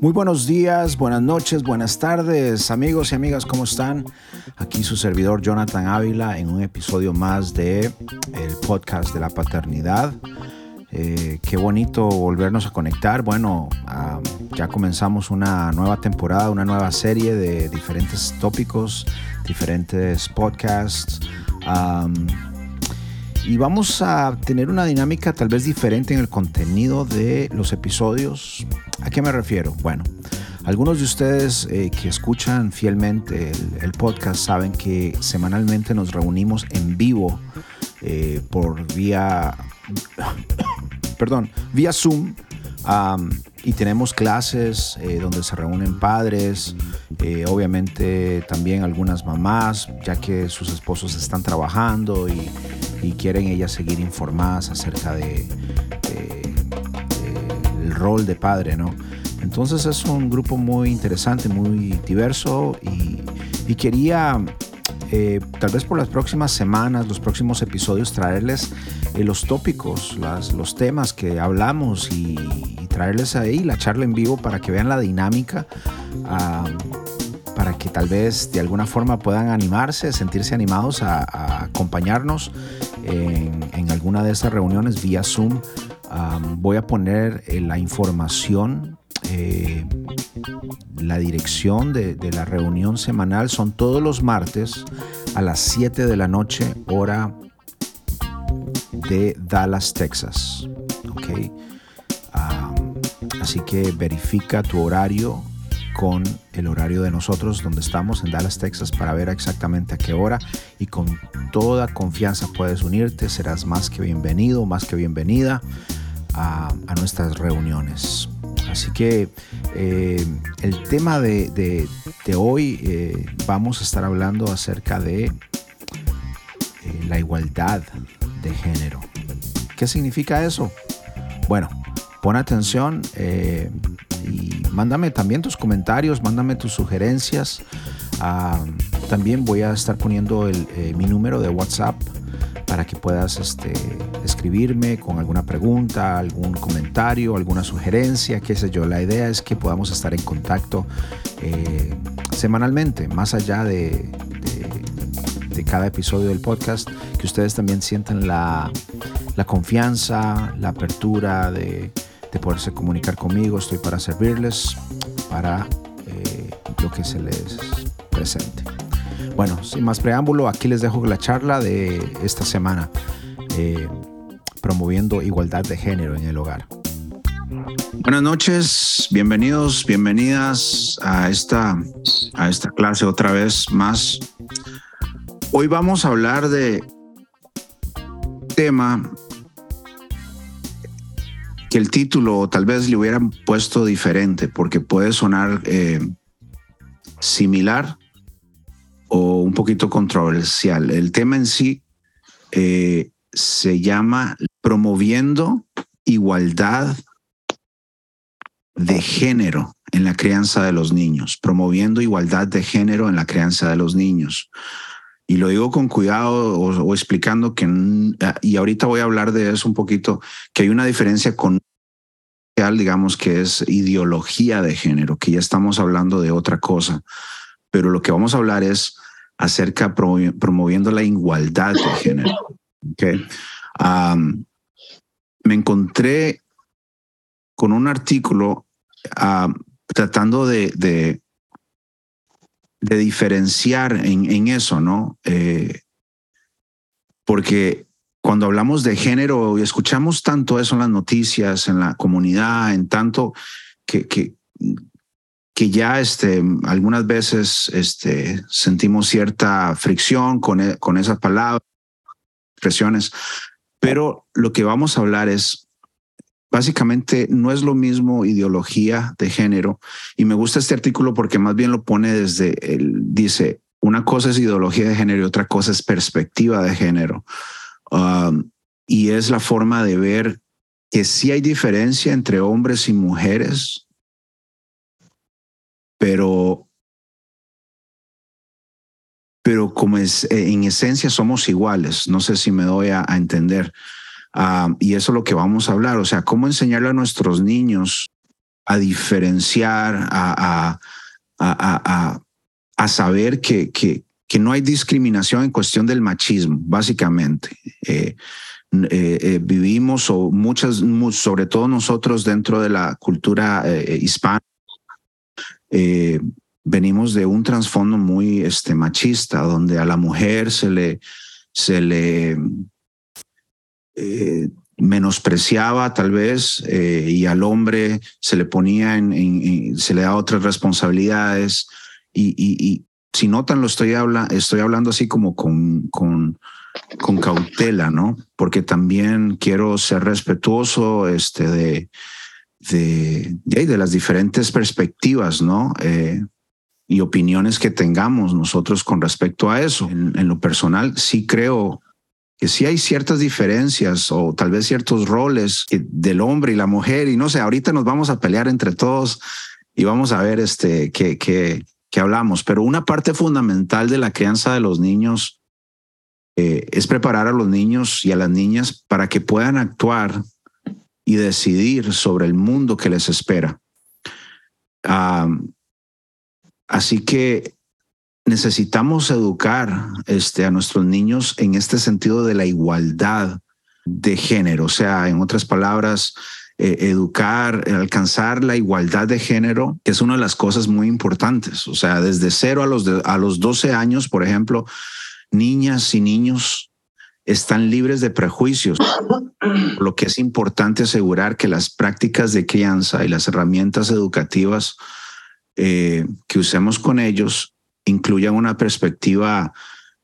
Muy buenos días, buenas noches, buenas tardes, amigos y amigas, ¿cómo están? Aquí su servidor Jonathan Ávila en un episodio más de el podcast de la paternidad. Eh, qué bonito volvernos a conectar. Bueno, ah, ya comenzamos una nueva temporada, una nueva serie de diferentes tópicos, diferentes podcasts. Y vamos a tener una dinámica tal vez diferente en el contenido de los episodios. ¿A qué me refiero? Bueno, algunos de ustedes eh, que escuchan fielmente el, podcast saben que semanalmente nos reunimos en vivo eh, por vía perdón, vía Zoom. Y tenemos clases eh, donde se reúnen padres, eh, obviamente también algunas mamás, ya que sus esposos están trabajando y, quieren ellas seguir informadas acerca de, rol de padre, ¿no? Entonces es un grupo muy interesante, muy diverso y quería eh, tal vez por las próximas semanas, los próximos episodios, traerles los tópicos, los temas que hablamos y, traerles ahí la charla en vivo para que vean la dinámica, para que tal vez de alguna forma puedan animarse, sentirse animados a, acompañarnos en, alguna de estas reuniones vía Zoom. voy a poner eh, la información la dirección de, la reunión semanal son todos los martes a las 7 de la noche, hora de Dallas, Texas. Así que verifica tu horario con el horario de nosotros donde estamos en Dallas, Texas para ver exactamente a qué hora y con toda confianza puedes unirte, serás más que bienvenido, más que bienvenida a nuestras reuniones. Así que eh, el tema de, hoy eh, vamos a estar hablando acerca de eh, la igualdad de género. ¿Qué significa eso? Bueno, pon atención y mándame también tus comentarios, mándame tus sugerencias. Ah, también voy a estar poniendo mi número de WhatsApp para que puedas este, escribirme con alguna pregunta, algún comentario, alguna sugerencia, qué sé yo. La idea es que podamos estar en contacto eh, semanalmente, más allá de, cada episodio del podcast, que ustedes también sientan la confianza, la apertura de, de, poderse comunicar conmigo. Estoy para servirles, para eh, lo que se les presente. Bueno, sin más preámbulo, aquí les dejo la charla de esta semana, eh, promoviendo igualdad de género en el hogar. Buenas noches, bienvenidos, bienvenidas a esta, a esta clase otra vez más. Hoy vamos a hablar de tema que el título tal vez le hubieran puesto diferente porque puede sonar eh, similar o un poquito controversial. El tema en sí eh, se llama promoviendo igualdad de género en la crianza de los niños, promoviendo igualdad de género en la crianza de los niños. Y lo digo con cuidado o, explicando que, y ahorita voy a hablar de eso un poquito, que hay una diferencia con digamos que es ideología de género, que ya estamos hablando de otra cosa, pero lo que vamos a hablar es acerca promoviendo la igualdad de género. Okay. me encontré con un artículo tratando de, diferenciar en, eso, ¿no? Eh, porque cuando hablamos de género y escuchamos tanto eso en las noticias, en la comunidad, en tanto que, que que ya este, algunas veces este, sentimos cierta fricción con, e, con esas palabras, expresiones, pero lo que vamos a hablar es, básicamente no es lo mismo ideología de género, y me gusta este artículo porque más bien lo pone desde, el, dice, una cosa es ideología de género y otra cosa es perspectiva de género. Um, y es la forma de ver que sí hay diferencia entre hombres y mujeres pero, pero como es, eh, en esencia somos iguales, no sé si me doy a, entender. Ah, y eso es lo que vamos a hablar, o sea, cómo enseñarle a nuestros niños a diferenciar, a, a, a saber que, que, que, no hay discriminación en cuestión del machismo, básicamente. Eh, eh, eh, vivimos, o muchas, sobre todo nosotros dentro de la cultura hispana, venimos de un trasfondo muy este, machista, donde a la mujer se le, se le menospreciaba tal vez y al hombre se le ponía en, se le da otras responsabilidades y, si notan lo estoy, estoy hablando así como con, con, cautela, ¿no? Porque también quiero ser respetuoso este, de, de, de, las diferentes perspectivas, ¿no? Eh, y opiniones que tengamos nosotros con respecto a eso. En, lo personal, sí creo que sí hay ciertas diferencias o tal vez ciertos roles del hombre y la mujer y no sé, ahorita nos vamos a pelear entre todos y vamos a ver este qué, que hablamos, pero una parte fundamental de la crianza de los niños eh, es preparar a los niños y a las niñas para que puedan actuar y decidir sobre el mundo que les espera. así que necesitamos educar este, a nuestros niños en este sentido de la igualdad de género, o sea, en otras palabras, eh, educar, alcanzar la igualdad de género, que es una de las cosas muy importantes. O sea, desde cero a los, a los 12 años, por ejemplo, niñas y niños están libres de prejuicios, lo que es importante asegurar que las prácticas de crianza y las herramientas educativas eh, que usemos con ellos incluyan una perspectiva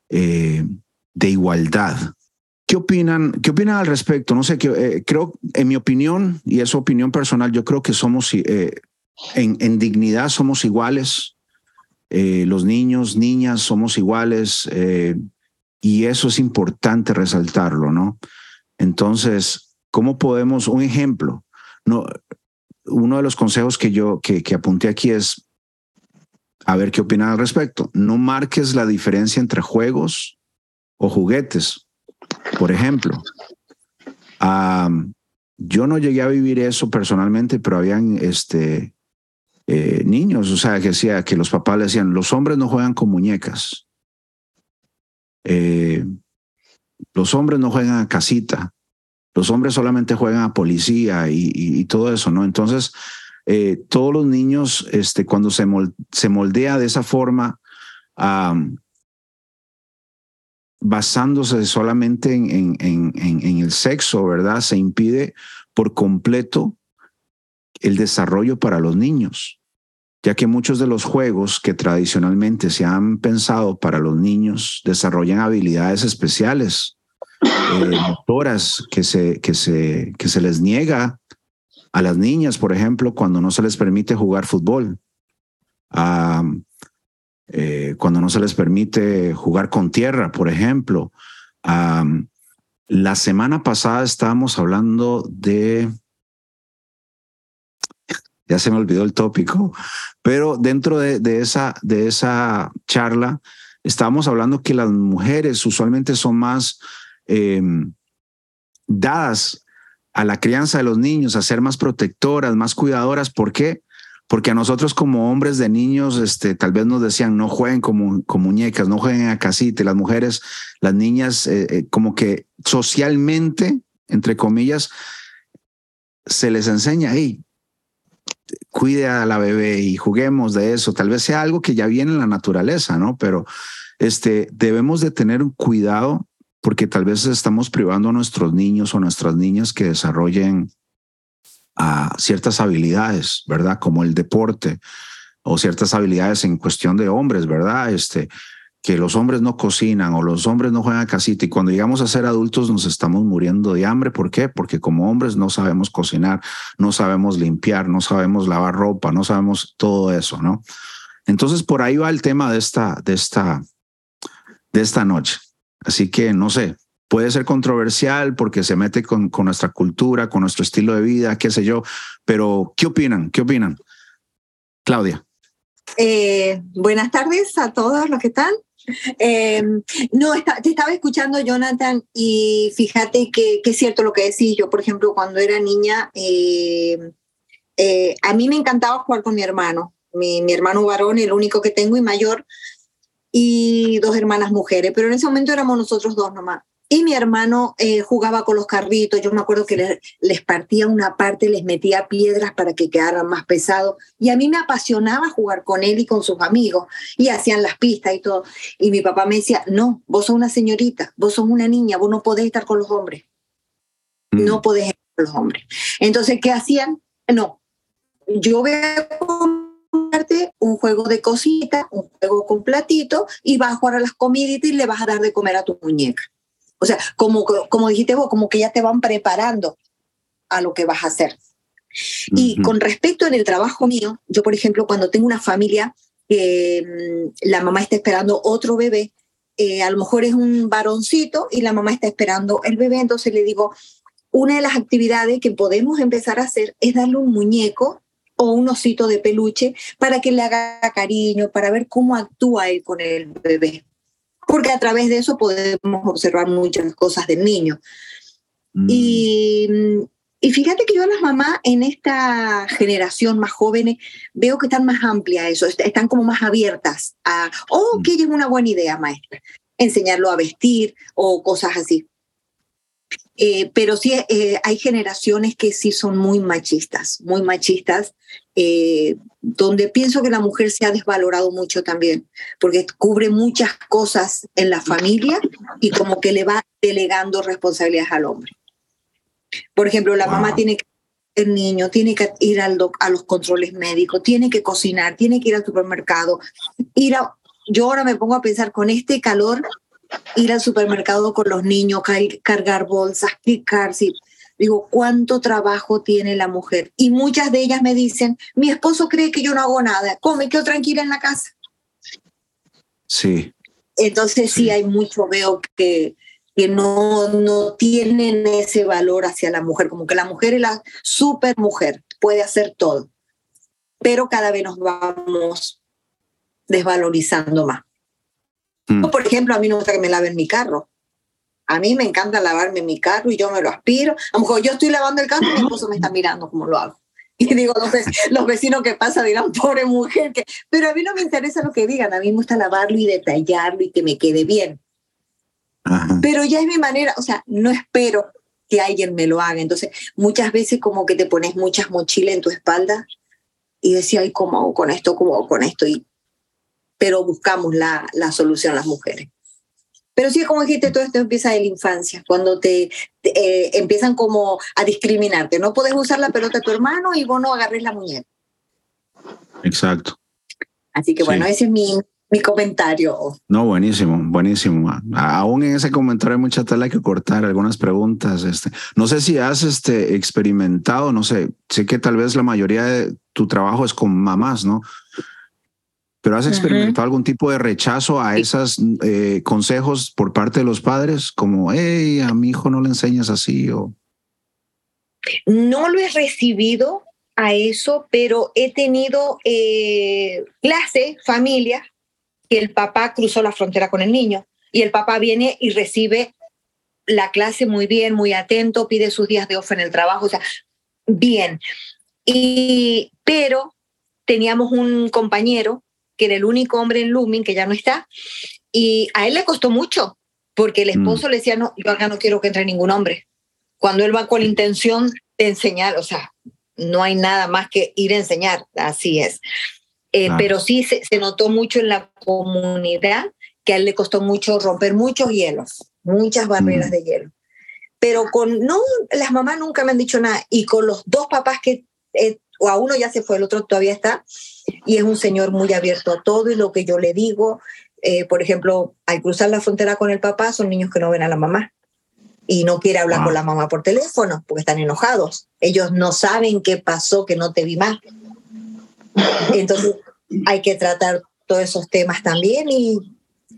eh, de igualdad, ¿Qué opinan, ¿Qué opinan al respecto? No sé, eh, creo, en mi opinión, y es opinión personal, yo creo que somos, eh, en, dignidad somos iguales. Los niños, niñas somos iguales. y eso es importante resaltarlo, ¿no? Entonces, ¿cómo podemos, un ejemplo? No, uno de los consejos que yo que, que apunté aquí es, a ver qué opinan al respecto. No marques la diferencia entre juegos o juguetes por ejemplo, yo no llegué a vivir eso personalmente, pero habían este, eh, niños, o sea, que decía que los papás le decían, los hombres no juegan con muñecas. Eh, los hombres no juegan a casita. Los hombres solamente juegan a policía y, todo eso, ¿no? Entonces, eh, todos los niños, este, cuando se, se moldea de esa forma, basándose solamente en, en, el sexo, ¿verdad? Se impide por completo el desarrollo para los niños, ya que muchos de los juegos que tradicionalmente se han pensado para los niños desarrollan habilidades especiales, eh, que se, que, se, que se les niega a las niñas, por ejemplo, cuando no se les permite jugar fútbol. Ah, eh, cuando no se les permite jugar con tierra, por ejemplo. la semana pasada estábamos hablando de, ya se me olvidó el tópico, pero dentro de, esa, de esa charla estábamos hablando que las mujeres usualmente son más em, dadas a la crianza de los niños, a ser más protectoras, más cuidadoras. ¿Por qué? porque a nosotros como hombres de niños, este, tal vez nos decían, no jueguen como, muñecas, no jueguen a casita, las mujeres, las niñas, eh, eh, como que socialmente, entre comillas, se les enseña, hey, cuide a la bebé y juguemos de eso. Tal vez sea algo que ya viene en la naturaleza, ¿no? Pero este, debemos de tener un cuidado porque tal vez estamos privando a nuestros niños o nuestras niñas que desarrollen a ciertas habilidades, ¿verdad? Como el deporte o ciertas habilidades en cuestión de hombres, ¿verdad? Este, que los hombres no cocinan o los hombres no juegan a casita y cuando llegamos a ser adultos nos estamos muriendo de hambre. ¿Por qué? Porque como hombres no sabemos cocinar, no sabemos limpiar, no sabemos lavar ropa, no sabemos todo eso, ¿no? Entonces por ahí va el tema de esta, de esta, de esta noche. Así que no sé, puede ser controversial porque se mete con, nuestra cultura, con nuestro estilo de vida, qué sé yo, pero ¿qué opinan? ¿Qué opinan? Claudia. Eh, buenas tardes a todos los que están. Eh, no, te estaba escuchando, Jonathan, y fíjate que, es cierto lo que decís. Yo, por ejemplo, cuando era niña, eh, eh, a mí me encantaba jugar con mi hermano, mi hermano varón, el único que tengo y mayor, y dos hermanas mujeres, pero en ese momento éramos nosotros dos nomás. Y mi hermano eh, jugaba con los carritos, yo me acuerdo que les, partía una parte, les metía piedras para que quedaran más pesados. Y a mí me apasionaba jugar con él y con sus amigos. Y hacían las pistas y todo. Y mi papá me decía, no, vos sos una señorita, vos sos una niña, vos no podés estar con los hombres. Mm. No podés estar con los hombres. Entonces, ¿qué hacían? No, yo comprarte un juego de cosita, un juego con platito, y vas a jugar a las comiditas y le vas a dar de comer a tu muñeca. O sea, como, como dijiste vos, como que ya te van preparando a lo que vas a hacer. Y con respecto en el trabajo mío, yo, por ejemplo, cuando tengo una familia que mm, la mamá está esperando otro bebé, eh, a lo mejor es un varoncito y la mamá está esperando el bebé, entonces le digo, una de las actividades que podemos empezar a hacer es darle un muñeco o un osito de peluche para que le haga cariño, para ver cómo actúa él con el bebé porque a través de eso podemos observar muchas cosas del niño. Mm. Y, y, fíjate que yo a las mamás en esta generación más jóvenes veo que están más amplias eso, están como más abiertas a, oh, mm. que es una buena idea, maestra, enseñarlo a vestir o cosas así. Eh, pero sí eh, hay generaciones que sí son muy machistas, muy machistas, eh, donde pienso que la mujer se ha desvalorado mucho también, porque cubre muchas cosas en la familia y como que le va delegando responsabilidades al hombre. Por ejemplo, la mamá tiene que el niño, tiene que ir al a los controles médicos, tiene que cocinar, tiene que ir al supermercado, ir a, yo ahora me pongo a pensar con este calor ir al supermercado con los niños, cargar bolsas, picarse. Digo, ¿cuánto trabajo tiene la mujer? Y muchas de ellas me dicen, mi esposo cree que yo no hago nada, come, quedo tranquila en la casa. Sí. Entonces sí, hay mucho, veo que, que no, no tienen ese valor hacia la mujer, como que la mujer es la super mujer, puede hacer todo, pero cada vez nos vamos desvalorizando más. Mm. Por ejemplo, a mí no me gusta que me laven mi carro. A mí me encanta lavarme mi carro y yo me lo aspiro. A lo mejor yo estoy lavando el carro y mi esposo me está mirando cómo lo hago. Y digo, entonces, los vecinos que pasan dirán, pobre mujer, que... pero a mí no me interesa lo que digan, a mí me gusta lavarlo y detallarlo y que me quede bien. Pero ya es mi manera, o sea, no espero que alguien me lo haga. Entonces, muchas veces como que te pones muchas mochilas en tu espalda y decía, ay, ¿cómo hago con esto? ¿Cómo hago con esto? Y pero buscamos la, la solución las mujeres. Pero sí, como dijiste, todo esto empieza de la infancia, cuando te, eh, empiezan como a discriminarte. No puedes usar la pelota de tu hermano y vos no agarres la muñeca. Exacto. Así que bueno, ese es mi, mi comentario. No, buenísimo, buenísimo. Aún en ese comentario hay mucha tela que cortar, algunas preguntas. Este, no sé si has este, experimentado, no sé, sé que tal vez la mayoría de tu trabajo es con mamás, ¿no? ¿Pero has experimentado algún tipo de rechazo a esos eh, consejos por parte de los padres? Como, hey, a mi hijo no le enseñas así o... No lo he recibido a eso, pero he tenido eh, clase, familia, que el papá cruzó la frontera con el niño y el papá viene y recibe la clase muy bien, muy atento, pide sus días de off en el trabajo, o sea, bien. Y, pero teníamos un compañero que era el único hombre en Lumin que ya no está, y a él le costó mucho, porque el esposo mm. le decía, no, yo acá no quiero que entre ningún hombre. Cuando él va con la intención de enseñar, o sea, no hay nada más que ir a enseñar, así es. Eh, pero sí se, notó mucho en la comunidad que a él le costó mucho romper muchos hielos, muchas barreras mm. de hielo. Pero con, no, las mamás nunca me han dicho nada, y con los dos papás que, eh, o a uno ya se fue, el otro todavía está, y es un señor muy abierto a todo y lo que yo le digo, eh, por ejemplo, al cruzar la frontera con el papá, son niños que no ven a la mamá y no quiere hablar con la mamá por teléfono porque están enojados. Ellos no saben qué pasó, que no te vi más. Entonces hay que tratar todos esos temas también y,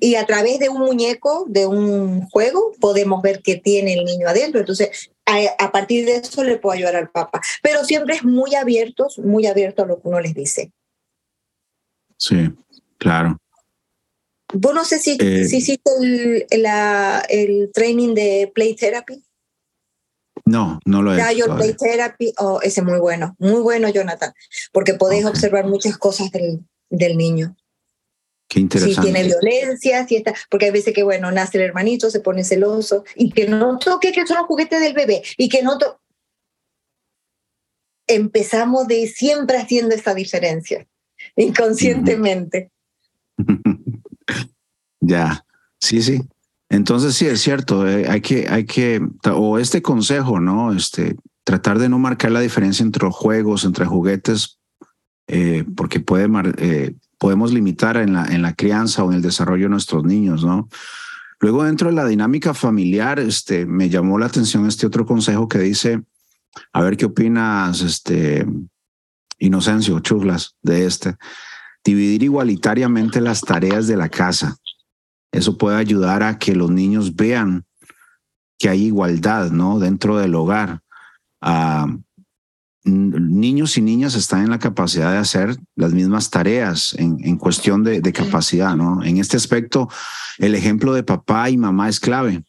y a través de un muñeco, de un juego, podemos ver qué tiene el niño adentro. Entonces, a, a, partir de eso le puedo ayudar al papá. Pero siempre es muy abiertos, muy abierto a lo que uno les dice. Sí, claro. Vos no sé si, eh, hiciste el, el, training de play therapy. No, no lo he hecho. Play Therapy, oh, ese es muy bueno, muy bueno, Jonathan, porque podéis observar muchas cosas del, del niño. Qué interesante. Si tiene violencia, si está, porque hay veces que, bueno, nace el hermanito, se pone celoso, y que no toque que son los juguetes del bebé, y que no toque. Empezamos de siempre haciendo esa diferencia, inconscientemente. ya, sí, sí. Entonces sí, es cierto, eh, hay que, hay que, o este consejo, ¿no? Este, tratar de no marcar la diferencia entre los juegos, entre juguetes, eh, porque puede, eh, podemos limitar en la, en la crianza o en el desarrollo de nuestros niños, ¿no? Luego dentro de la dinámica familiar, este, me llamó la atención este otro consejo que dice, a ver qué opinas, este, Inocencio, chuflas, de este, dividir igualitariamente las tareas de la casa. Eso puede ayudar a que los niños vean que hay igualdad, ¿no? Dentro del hogar. Ah, niños y niñas están en la capacidad de hacer las mismas tareas en, cuestión de, capacidad, ¿no? En este aspecto, el ejemplo de papá y mamá es clave.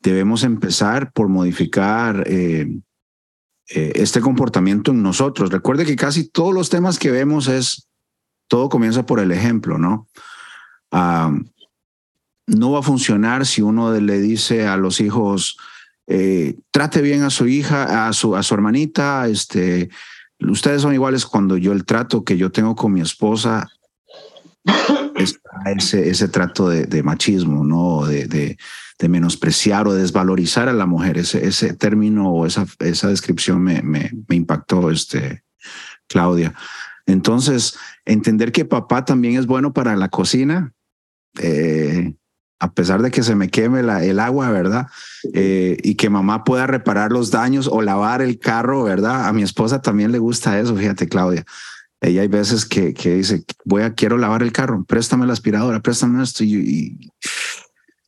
Debemos empezar por modificar eh, eh, este comportamiento en nosotros. Recuerde que casi todos los temas que vemos es, todo comienza por el ejemplo, ¿no? Ah, no va a funcionar si uno le dice a los hijos, eh, trate bien a su hija, a su, a su hermanita, este, ustedes son iguales cuando yo el trato que yo tengo con mi esposa es ese, trato de, machismo, ¿no? De, menospreciar o desvalorizar a la mujer. Ese, ese término o esa, esa descripción me, me, impactó, este, Claudia. Entonces, entender que papá también es bueno para la cocina, eh, a pesar de que se me queme el agua, ¿verdad? Eh, y que mamá pueda reparar los daños o lavar el carro, ¿verdad? A mi esposa también le gusta eso, fíjate, Claudia. Ella hay veces que, que dice, voy a, quiero lavar el carro, préstame la aspiradora, préstame esto. Y, y,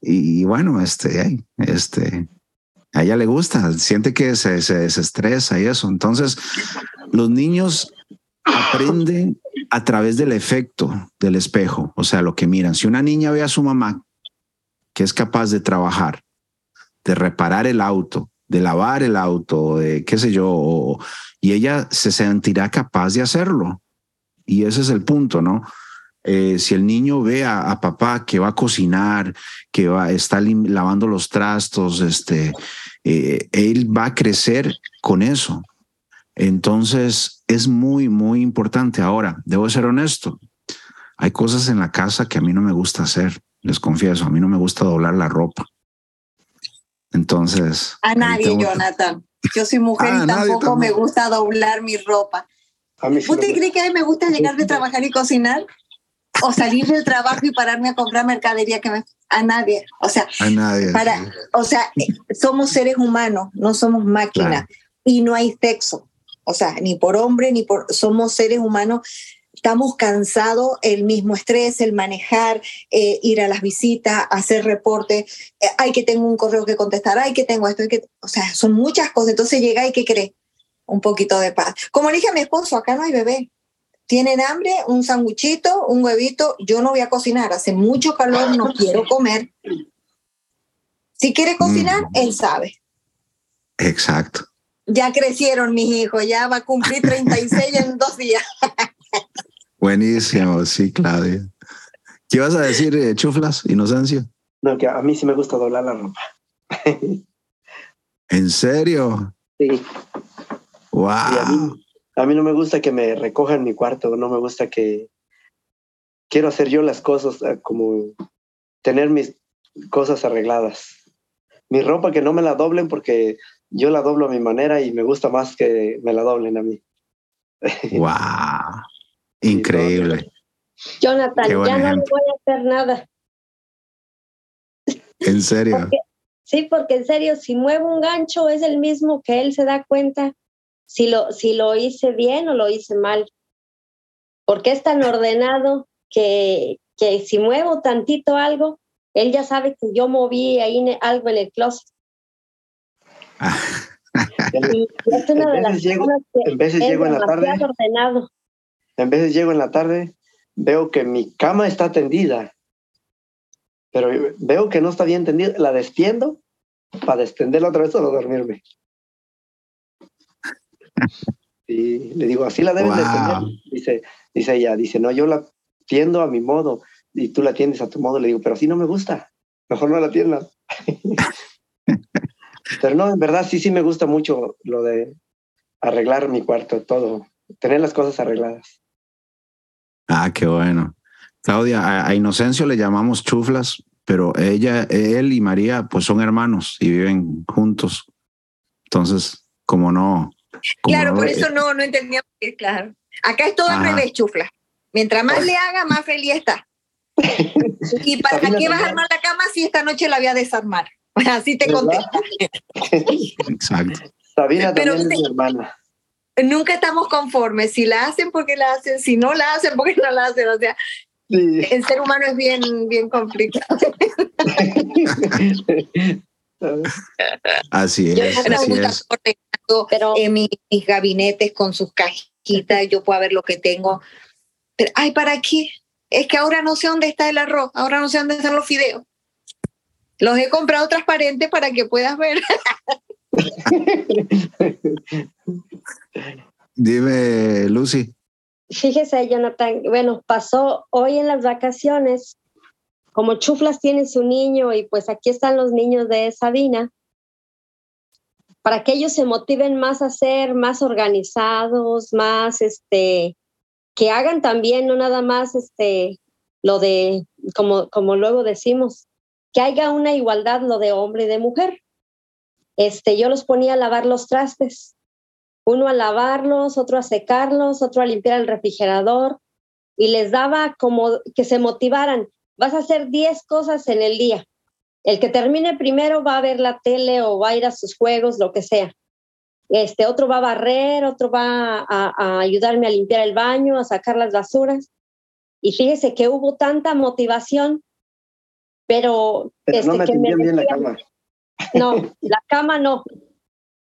bueno, este, este, a ella le gusta, siente que se, se desestresa y eso. Entonces, los niños aprenden a través del efecto del espejo, o sea, lo que miran. Si una niña ve a su mamá que es capaz de trabajar, de reparar el auto, de lavar el auto, de qué sé yo, y ella se sentirá capaz de hacerlo. Y ese es el punto, ¿no? Eh, si el niño ve a, papá que va a cocinar, que va, está lavando los trastos, este, eh, él va a crecer con eso. Entonces es muy, muy importante. Ahora, debo ser honesto. Hay cosas en la casa que a mí no me gusta hacer les confieso, a mí no me gusta doblar la ropa. Entonces. A nadie, Jonathan. Yo soy mujer ah, y tampoco me gusta doblar mi ropa. ¿Usted cree que a mí me gusta llegar de trabajar y cocinar? O salir del trabajo y pararme a comprar mercadería que me... A nadie. O sea, a nadie, para, o sea somos seres humanos, no somos máquinas. Y no hay sexo. O sea, ni por hombre ni por... Somos seres humanos estamos cansados, el mismo estrés, el manejar, eh, ir a las visitas, hacer reporte, eh, hay que tengo un correo que contestar, hay que tengo esto, hay que, o sea, son muchas cosas, entonces llega y que cree un poquito de paz. Como le dije a mi esposo, acá no hay bebé. Tienen hambre, un sanguchito, un huevito, yo no voy a cocinar, hace mucho calor, no quiero comer. Si quiere cocinar, mm. él sabe. Exacto. Ya crecieron mis hijos, ya va a cumplir 36 en dos días. Buenísimo, sí, Claudia. ¿Qué vas a decir, eh, Chuflas, Inocencio? No, que a mí sí me gusta doblar la ropa. ¿En serio? Sí. Wow. A, mí, no me gusta que me recojan mi cuarto, no me gusta que quiero hacer yo las cosas eh, como tener mis cosas arregladas. Mi ropa que no me la doblen porque yo la doblo a mi manera y me gusta más que me la doblen a mí. Wow. Increíble. Jonathan, ya no voy a hacer nada. ¿En serio? sí, porque en serio, si muevo un gancho es el mismo que él se da cuenta si lo, si lo hice bien o lo hice mal. Porque es tan ordenado que, que si muevo tantito algo, él ya sabe que yo moví ahí algo en el closet. es una de las llego, que en veces llego en la tarde. Ordenado. En veces llego en la tarde, veo que mi cama está tendida, pero veo que no está bien tendida, la destiendo para extenderla otra vez para dormirme. Y le digo, así la deben de tener. Dice, dice ella, dice, no, yo la tiendo a mi modo y tú la tiendes a tu modo. Le digo, pero así no me gusta. Mejor no la tiendas. pero no, en verdad sí, sí me gusta mucho lo de arreglar mi cuarto, todo, tener las cosas arregladas. Ah, qué bueno. Claudia, a, Inocencio le llamamos chuflas, pero ella, él y María, pues son hermanos y viven juntos. Entonces, como no. Claro, por eso no, no entendíamos que, claro. Acá es todo al revés, chufla. Mientras más le haga, más feliz está. ¿Y para qué vas a armar la cama si esta noche la voy a desarmar? Así te contesta. Exacto. Sabina también es mi hermana. Nunca estamos conformes. Si la hacen, porque la hacen. Si no la hacen, porque no la hacen. O sea, el ser humano es bien, bien complicado. así es. así es. Pero, en mis, gabinetes con sus cajitas, yo puedo ver lo que tengo. Pero, ay, ¿para qué? Es que ahora no sé dónde está el arroz, ahora no sé dónde están los fideos. Los he comprado transparentes para que puedas ver. Dime, Lucy. Fíjese, Jonathan, bueno, pasó hoy en las vacaciones, como Chuflas tiene su niño y pues aquí están los niños de Sabina, para que ellos se motiven más a ser más organizados, más, este, que hagan también, no nada más, este, lo de, como, como luego decimos, que haya una igualdad lo de hombre y de mujer este, yo los ponía a lavar los trastes, uno a lavarlos, otro a secarlos, otro a limpiar el refrigerador y les daba como que se motivaran. Vas a hacer 10 cosas en el día. El que termine primero va a ver la tele o va a ir a sus juegos, lo que sea. Este, otro va a barrer, otro va a, ayudarme a limpiar el baño, a sacar las basuras. Y fíjese que hubo tanta motivación, pero, este, no me que bien la cama. No, la cama no.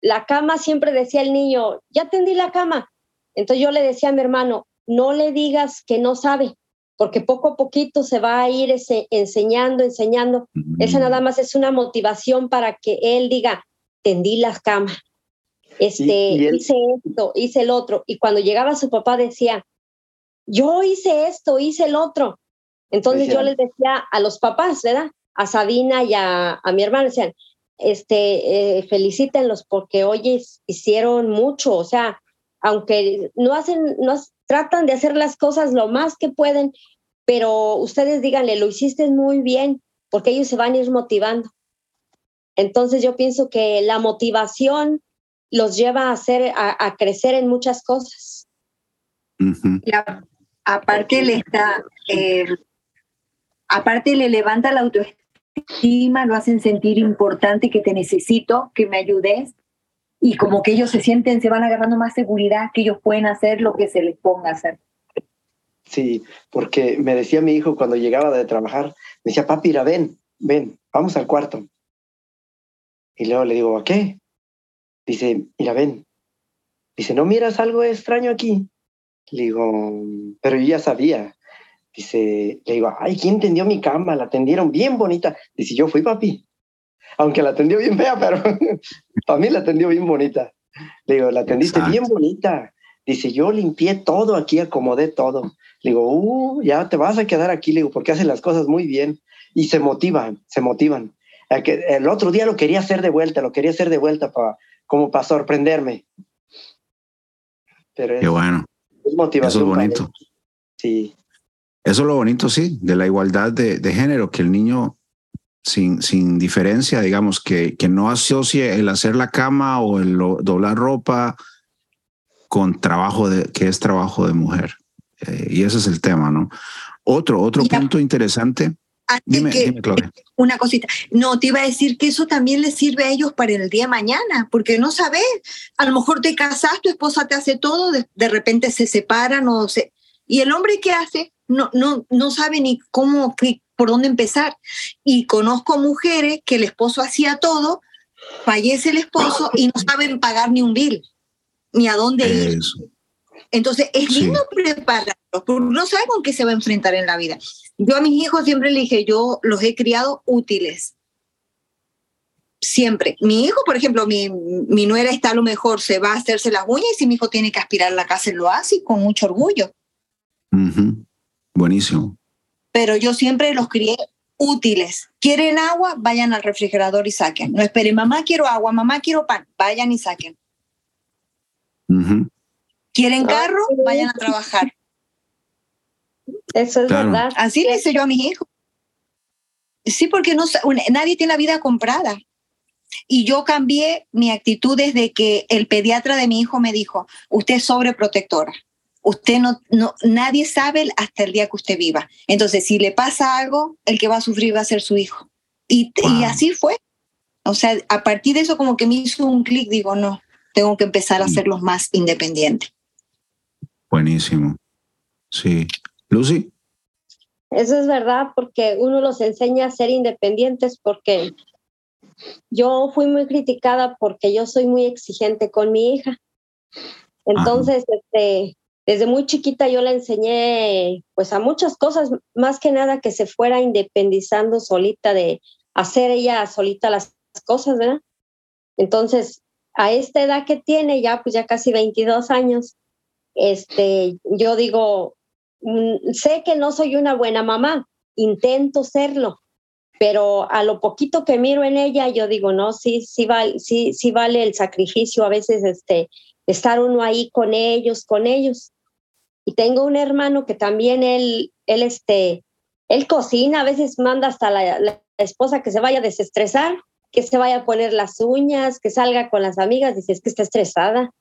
La cama siempre decía el niño, ya tendí la cama. Entonces yo le decía a mi hermano, no le digas que no sabe, porque poco a poquito se va a ir ese, enseñando, enseñando. Esa nada más es una motivación para que él diga, tendí la cama. Este, hice esto, hice el otro. Y cuando llegaba su papá decía, yo hice esto, hice el otro. Entonces yo les decía a los papás, ¿verdad? A Sabina y a, a mi hermano, decían, este, eh, felicítenlos porque hoy hicieron mucho, o sea, aunque no hacen, no tratan de hacer las cosas lo más que pueden, pero ustedes díganle, lo hiciste muy bien, porque ellos se van a ir motivando. Entonces yo pienso que la motivación los lleva a hacer, a, crecer en muchas cosas. aparte le está, eh, aparte le levanta la autoestima lo hacen sentir importante, que te necesito, que me ayudes. Y como que ellos se sienten, se van agarrando más seguridad, que ellos pueden hacer lo que se les ponga a hacer. Sí, porque me decía mi hijo cuando llegaba de trabajar, me decía, papi, mira, ven, ven, vamos al cuarto. Y luego le digo, ¿a qué? Dice, mira, ven. Dice, ¿no miras algo extraño aquí? Le digo, pero yo ya sabía. Dice, le digo, ay, ¿quién tendió mi cama? La tendieron bien bonita. Dice, yo fui papi. Aunque la tendió bien fea, pero para mí la tendió bien bonita. Le digo, la tendiste bien bonita. Dice, yo limpié todo aquí, acomodé todo. Le digo, uh, ya te vas a quedar aquí, le digo, porque hace las cosas muy bien. Y se motivan, se motivan. El, otro día lo quería hacer de vuelta, lo quería hacer de vuelta para, como para sorprenderme. Pero es, Qué bueno. Es motivación. Eso es bonito. Sí. Eso es lo bonito, sí, de la igualdad de, género, que el niño sin, sin diferencia, digamos, que, que no asocie el hacer la cama o el doblar ropa con trabajo de, que es trabajo de mujer. Eh, y ese es el tema, ¿no? Otro, otro punto interesante. Dime, dime, Claudia. Una cosita. No, te iba a decir que eso también les sirve a ellos para el día de mañana, porque no sabes, a lo mejor te casas, tu esposa te hace todo, de, de repente se separan o se... ¿Y el hombre qué hace? no, no, no sabe ni cómo, por dónde empezar. Y conozco mujeres que el esposo hacía todo, fallece el esposo y no saben pagar ni un bill, ni a dónde ir. Entonces, es lindo prepararlos, porque no saben con qué se va a enfrentar en la vida. Yo a mis hijos siempre les dije, yo los he criado útiles. siempre. Mi hijo, por ejemplo, mi, mi nuera está a lo mejor, se va a hacerse las uñas y si mi hijo tiene que aspirar a la casa, él lo hace con mucho orgullo. Buenísimo. Pero yo siempre los crié útiles. ¿Quieren agua? Vayan al refrigerador y saquen. No esperen, mamá quiero agua, mamá quiero pan. Vayan y saquen. ¿Quieren carro? Vayan a trabajar. Eso es verdad. Así le hice yo a mis hijos. Sí, porque no, nadie tiene la vida comprada. Y yo cambié mi actitud desde que el pediatra de mi hijo me dijo, usted es sobreprotectora. Usted no, no, nadie sabe hasta el día que usted viva. Entonces, si le pasa algo, el que va a sufrir va a ser su hijo. Y, y así fue. O sea, a partir de eso como que me hizo un clic, digo, no, tengo que empezar a mm. hacerlos más independientes. Buenísimo. Sí. Lucy. Eso es verdad, porque uno los enseña a ser independientes, porque yo fui muy criticada porque yo soy muy exigente con mi hija. Entonces, este, desde muy chiquita yo le enseñé pues a muchas cosas, más que nada que se fuera independizando solita de hacer ella solita las cosas, ¿verdad? Entonces, a esta edad que tiene, ya pues ya casi 22 años, este, yo digo, mm, sé que no soy una buena mamá, intento serlo, pero a lo poquito que miro en ella, yo digo, no, sí, sí, vale, sí, sí vale el sacrificio a veces este, estar uno ahí con ellos, con ellos. Y tengo un hermano que también él, él, este, él cocina, a veces manda hasta la, la esposa que se vaya a desestresar, que se vaya a poner las uñas, que salga con las amigas, dice, es que está estresada.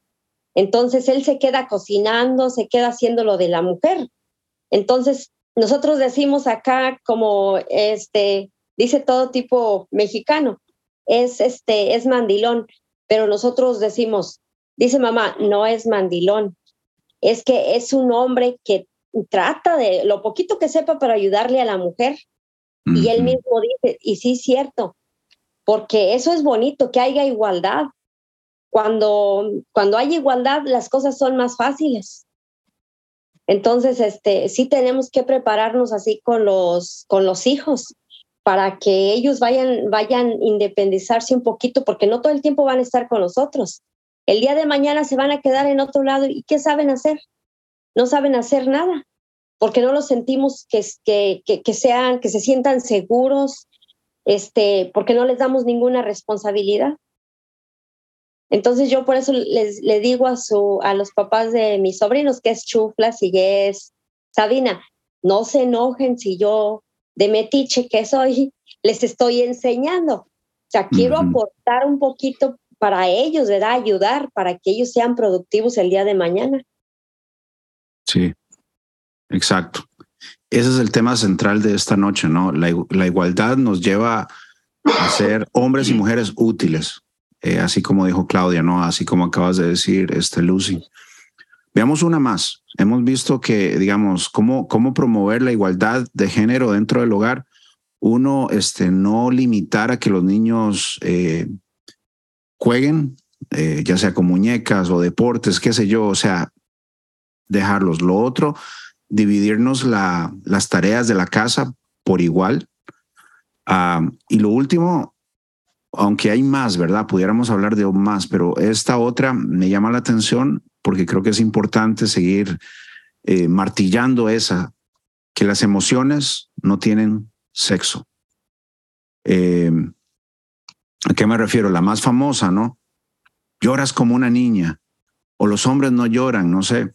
Entonces él se queda cocinando, se queda haciendo lo de la mujer. Entonces nosotros decimos acá como este, dice todo tipo mexicano, es este, es mandilón, pero nosotros decimos, dice mamá, no es mandilón, es que es un hombre que trata de lo poquito que sepa para ayudarle a la mujer. Y él mismo dice, y sí es cierto, porque eso es bonito, que haya igualdad. Cuando, cuando hay igualdad, las cosas son más fáciles. Entonces, este, sí tenemos que prepararnos así con los, con los hijos para que ellos vayan, vayan independizarse un poquito, porque no todo el tiempo van a estar con nosotros. El día de mañana se van a quedar en otro lado y ¿qué saben hacer? No saben hacer nada, porque no los sentimos que, que, que, sean, que se sientan seguros, este, porque no les damos ninguna responsabilidad. Entonces yo por eso les, les digo a, su, a los papás de mis sobrinos, que es Chuflas y es Sabina, no se enojen si yo de metiche que soy, les estoy enseñando. O sea, quiero aportar un poquito para ellos, ¿verdad? Ayudar para que ellos sean productivos el día de mañana. Sí, exacto. Ese es el tema central de esta noche, ¿no? La, igualdad nos lleva a ser hombres y mujeres útiles, eh, así como dijo Claudia, ¿no? Así como acabas de decir, este Lucy. Veamos una más. Hemos visto que, digamos, cómo, cómo promover la igualdad de género dentro del hogar. Uno, este, no limitar a que los niños eh, jueguen, eh, ya sea con muñecas o deportes, qué sé yo, o sea, dejarlos. Lo otro, dividirnos la, las tareas de la casa por igual. Ah, y lo último, aunque hay más, ¿verdad? Pudiéramos hablar de más, pero esta otra me llama la atención porque creo que es importante seguir eh, martillando esa, que las emociones no tienen sexo. Eh, ¿A qué me refiero? La más famosa, ¿no? Lloras como una niña o los hombres no lloran, no sé.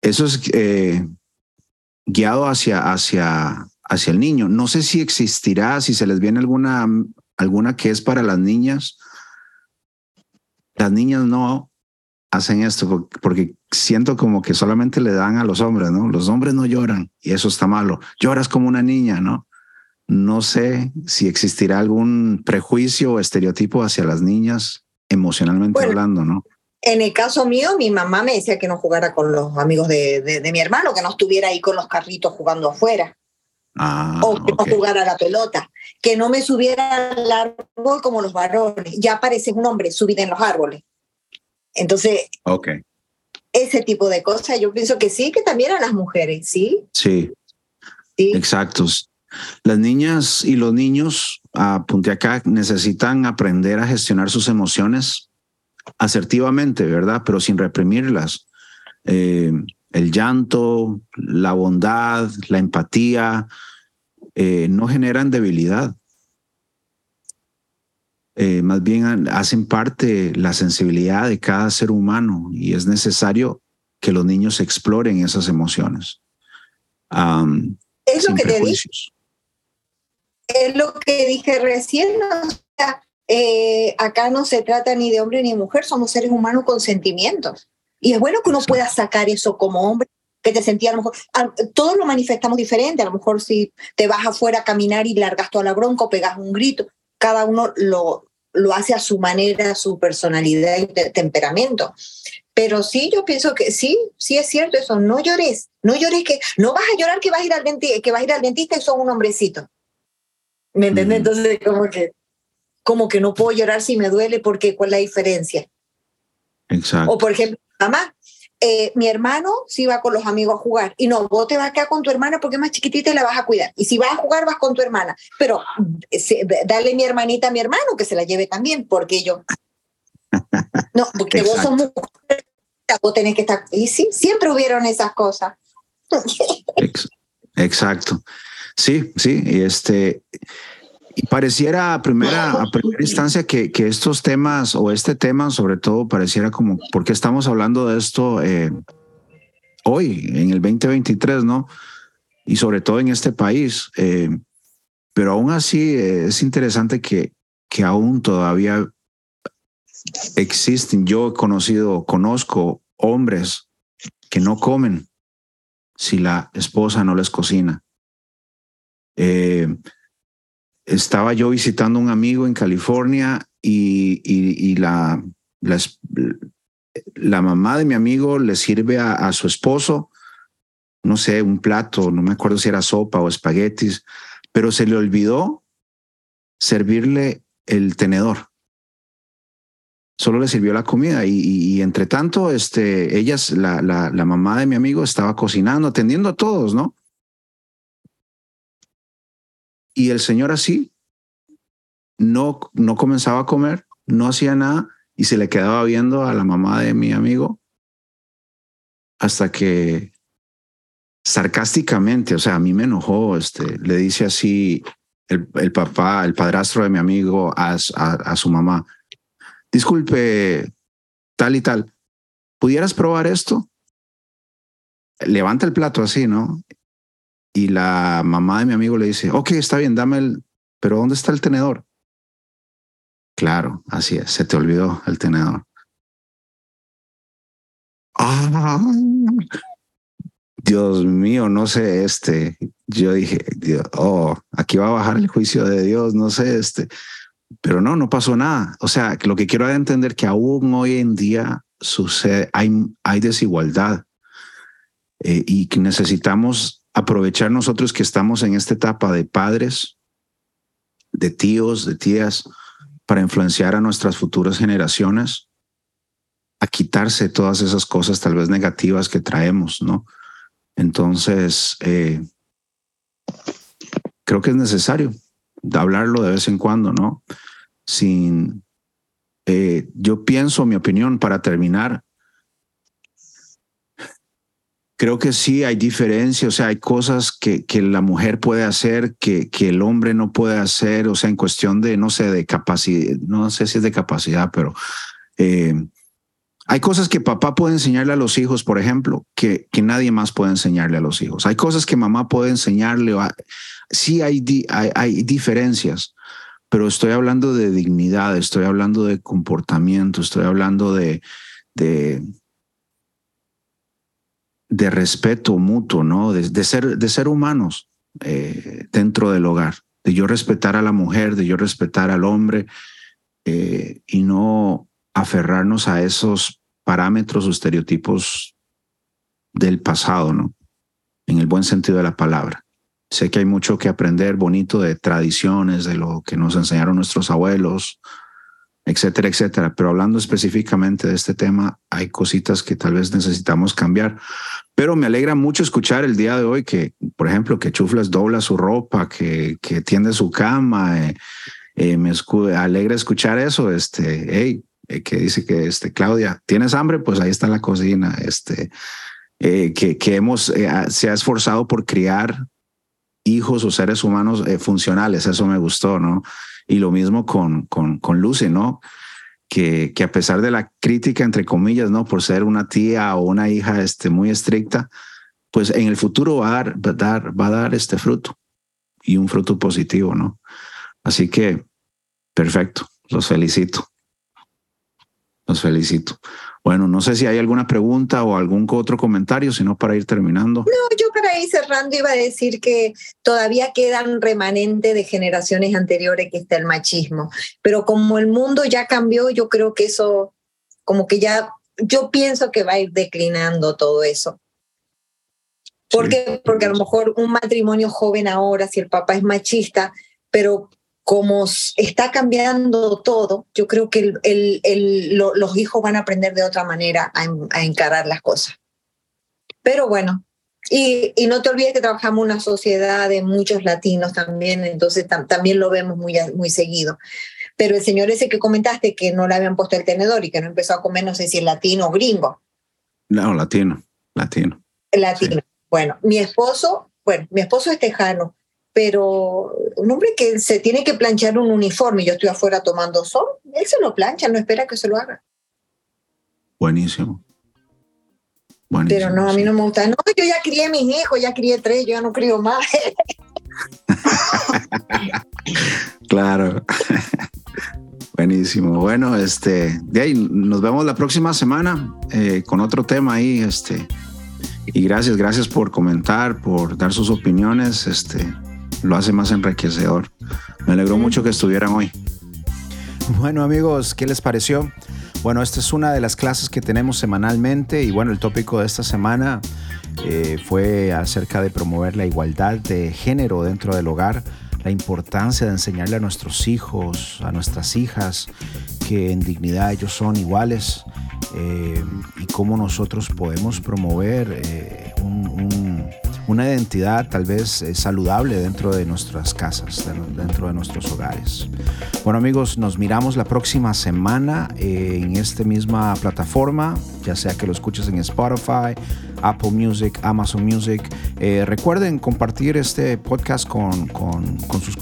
Eso es eh, guiado hacia, hacia, hacia el niño. No sé si existirá, si se les viene alguna, alguna que es para las niñas. Las niñas no, hacen esto porque siento como que solamente le dan a los hombres, ¿no? Los hombres no lloran y eso está malo. Lloras como una niña, ¿no? No sé si existirá algún prejuicio o estereotipo hacia las niñas emocionalmente hablando, ¿no? En el caso mío, mi mamá me decía que no jugara con los amigos de, de, mi hermano, que no estuviera ahí con los carritos jugando afuera. Ah, o que no jugara a la pelota, que no me subiera al árbol como los varones. Ya parece un hombre subido en los árboles. Entonces, okay. ese tipo de cosas, yo pienso que sí, que también a las mujeres, ¿sí? Sí. Sí. Exactos. Las niñas y los niños, apunte acá, necesitan aprender a gestionar sus emociones asertivamente, ¿verdad? Pero sin reprimirlas. Eh, el llanto, la bondad, la empatía, eh, no generan debilidad. Eh, más bien hacen parte la sensibilidad de cada ser humano y es necesario que los niños exploren esas emociones. es lo que te dije. Es lo que dije recién. Eh, acá no se trata ni de hombre ni de mujer, somos seres humanos con sentimientos. Y es bueno que uno pueda sacar eso como hombre, que te sentía a lo mejor, todos lo manifestamos diferente, a lo mejor si te vas afuera a caminar y largas toda la bronca o pegas un grito, cada uno lo, lo hace a su manera, a su personalidad y temperamento. Pero sí, yo pienso que sí, sí es cierto eso, no llores, no llores que, no vas a llorar que vas a ir al dentista, que vas a ir al dentista y son un hombrecito. ¿Me entiendes? Entonces, como que, como que no puedo llorar si me duele porque ¿cuál es la diferencia? Exacto. O por ejemplo, mamá, eh, mi hermano sí va con los amigos a jugar. Y no, vos te vas a quedar con tu hermana porque es más chiquitita y la vas a cuidar. Y si vas a jugar, vas con tu hermana. Pero eh, dale mi hermanita a mi hermano que se la lleve también, porque yo. No, porque vos sos mujer, vos tenés que estar. Y sí, siempre hubieron esas cosas. Exacto. Sí, sí. Y este. Y pareciera a primera, a primera instancia que, que, estos temas o este tema sobre todo pareciera como, porque estamos hablando de esto eh, hoy, en el 2023, ¿no? Y sobre todo en este país. Eh, pero aún así eh, es interesante que, que aún todavía existen, yo he conocido, conozco hombres que no comen si la esposa no les cocina. Eh, estaba yo visitando un amigo en California y, la, la, mamá de mi amigo le sirve a, su esposo, no sé, un plato, no me acuerdo si era sopa o espaguetis, pero se le olvidó servirle el tenedor. Solo le sirvió la comida y, entre tanto, este, ella, la, la, la mamá de mi amigo, estaba cocinando, atendiendo a todos, ¿no? Y el señor así no, no comenzaba a comer, no hacía nada y se le quedaba viendo a la mamá de mi amigo hasta que sarcásticamente, o sea, a mí me enojó, este, le dice así el, el papá, el padrastro de mi amigo a, a, su mamá, disculpe, tal y tal, ¿pudieras probar esto? Levanta el plato así, ¿no? Y la mamá de mi amigo le dice, ok, está bien, dame el, pero ¿dónde está el tenedor? Claro, así es, se te olvidó el tenedor. Ah, Dios mío, no sé, este, yo dije, oh, aquí va a bajar el juicio de Dios, no sé, este, pero no, no pasó nada. O sea, lo que quiero entender que aún hoy en día sucede, hay, hay desigualdad eh, y que necesitamos aprovechar nosotros que estamos en esta etapa de padres, de tíos, de tías, para influenciar a nuestras futuras generaciones a quitarse todas esas cosas tal vez negativas que traemos, ¿no? Entonces, eh, creo que es necesario hablarlo de vez en cuando, ¿no? Sin, eh, yo pienso, mi opinión, para terminar, creo que sí hay diferencia, o sea, hay cosas que, que la mujer puede hacer que, que el hombre no puede hacer, o sea, en cuestión de, no sé, de capacidad, no sé si es de capacidad, pero eh, hay cosas que papá puede enseñarle a los hijos, por ejemplo, que, que nadie más puede enseñarle a los hijos. Hay cosas que mamá puede enseñarle, sí hay, hay, hay diferencias, pero estoy hablando de dignidad, estoy hablando de comportamiento, estoy hablando de, de, de respeto mutuo, ¿no? De, ser, de ser humanos eh, dentro del hogar, de yo respetar a la mujer, de yo respetar al hombre eh, y no aferrarnos a esos parámetros o estereotipos del pasado, ¿no? En el buen sentido de la palabra. Sé que hay mucho que aprender bonito de tradiciones, de lo que nos enseñaron nuestros abuelos, etcétera, etcétera. Pero hablando específicamente de este tema, hay cositas que tal vez necesitamos cambiar. Pero me alegra mucho escuchar el día de hoy que, por ejemplo, que Chuflas dobla su ropa, que, que tiende su cama. Eh, eh, me alegra escuchar eso. Este, hey, eh, que dice que, este, Claudia, ¿tienes hambre? Pues ahí está la cocina. Este, que, que hemos, se ha esforzado por criar hijos o seres humanos funcionales. Eso me gustó, ¿no? Y lo mismo con, con, con Lucy, ¿no? Que, que, a pesar de la crítica, entre comillas, ¿no? Por ser una tía o una hija este, muy estricta, pues en el futuro va a dar, va a dar, va a dar este fruto y un fruto positivo, ¿no? Así que, perfecto, los felicito. Los felicito. Bueno, no sé si hay alguna pregunta o algún otro comentario, sino para ir terminando. No, yo para ir cerrando iba a decir que todavía quedan remanentes de generaciones anteriores que está el machismo, pero como el mundo ya cambió, yo creo que eso, como que ya, yo pienso que va a ir declinando todo eso. ¿Por qué? Porque a lo mejor un matrimonio joven ahora, si el papá es machista, pero como está cambiando todo, yo creo que los hijos van a aprender de otra manera a, encarar las cosas. Pero bueno, y, no te olvides que trabajamos en una sociedad de muchos latinos también, entonces también lo vemos muy, muy seguido. Pero el señor ese que comentaste que no le habían puesto el tenedor y que no empezó a comer, no sé si es latino o gringo. No, latino, latino. Latino. Bueno, mi esposo, bueno, mi esposo es tejano, pero un hombre que se tiene que planchar un uniforme, yo estoy afuera tomando sol, él se lo plancha, no espera que se lo haga. Buenísimo. Pero no, a mí no me gusta. No, yo ya crié mis hijos, ya crié tres, yo ya no crío más. claro. Buenísimo. Bueno, este, de ahí nos vemos la próxima semana eh, con otro tema ahí, este. Y gracias, gracias por comentar, por dar sus opiniones. Este, lo hace más enriquecedor. Me alegró mucho que estuvieran hoy. Bueno amigos, ¿qué les pareció? Bueno, esta es una de las clases que tenemos semanalmente y bueno, el tópico de esta semana eh, fue acerca de promover la igualdad de género dentro del hogar, la importancia de enseñarle a nuestros hijos, a nuestras hijas, que en dignidad ellos son iguales eh, y cómo nosotros podemos promover eh, una identidad tal vez eh, saludable dentro de nuestras casas, dentro de nuestros hogares. Bueno amigos, nos miramos la próxima semana en esta misma plataforma, ya sea que lo escuches en Spotify, Apple Music, Amazon Music. recuerden compartir este podcast con, con, con sus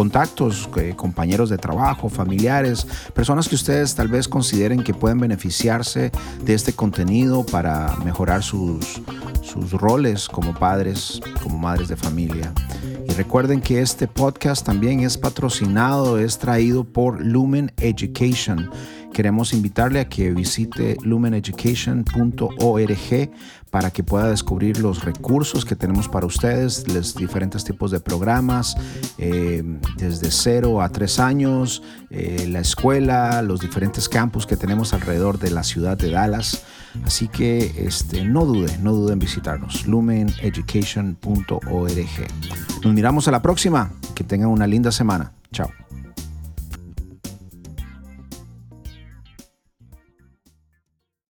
contactos, eh, compañeros de trabajo, familiares, personas que ustedes tal vez consideren que pueden beneficiarse de este contenido para mejorar sus, sus roles como padres, como madres de familia. Y recuerden que este podcast también es patrocinado, es traído por Lumen Education. Queremos invitarle a que visite lumeneducation.org para que pueda descubrir los recursos que tenemos para ustedes, los diferentes tipos de programas, eh, desde cero a tres años, eh, la escuela, los diferentes campus que tenemos alrededor de la ciudad de Dallas. Así que este, no dude, no duden en visitarnos, lumeneducation.org. Nos miramos a la próxima. Que tengan una linda semana. Chao.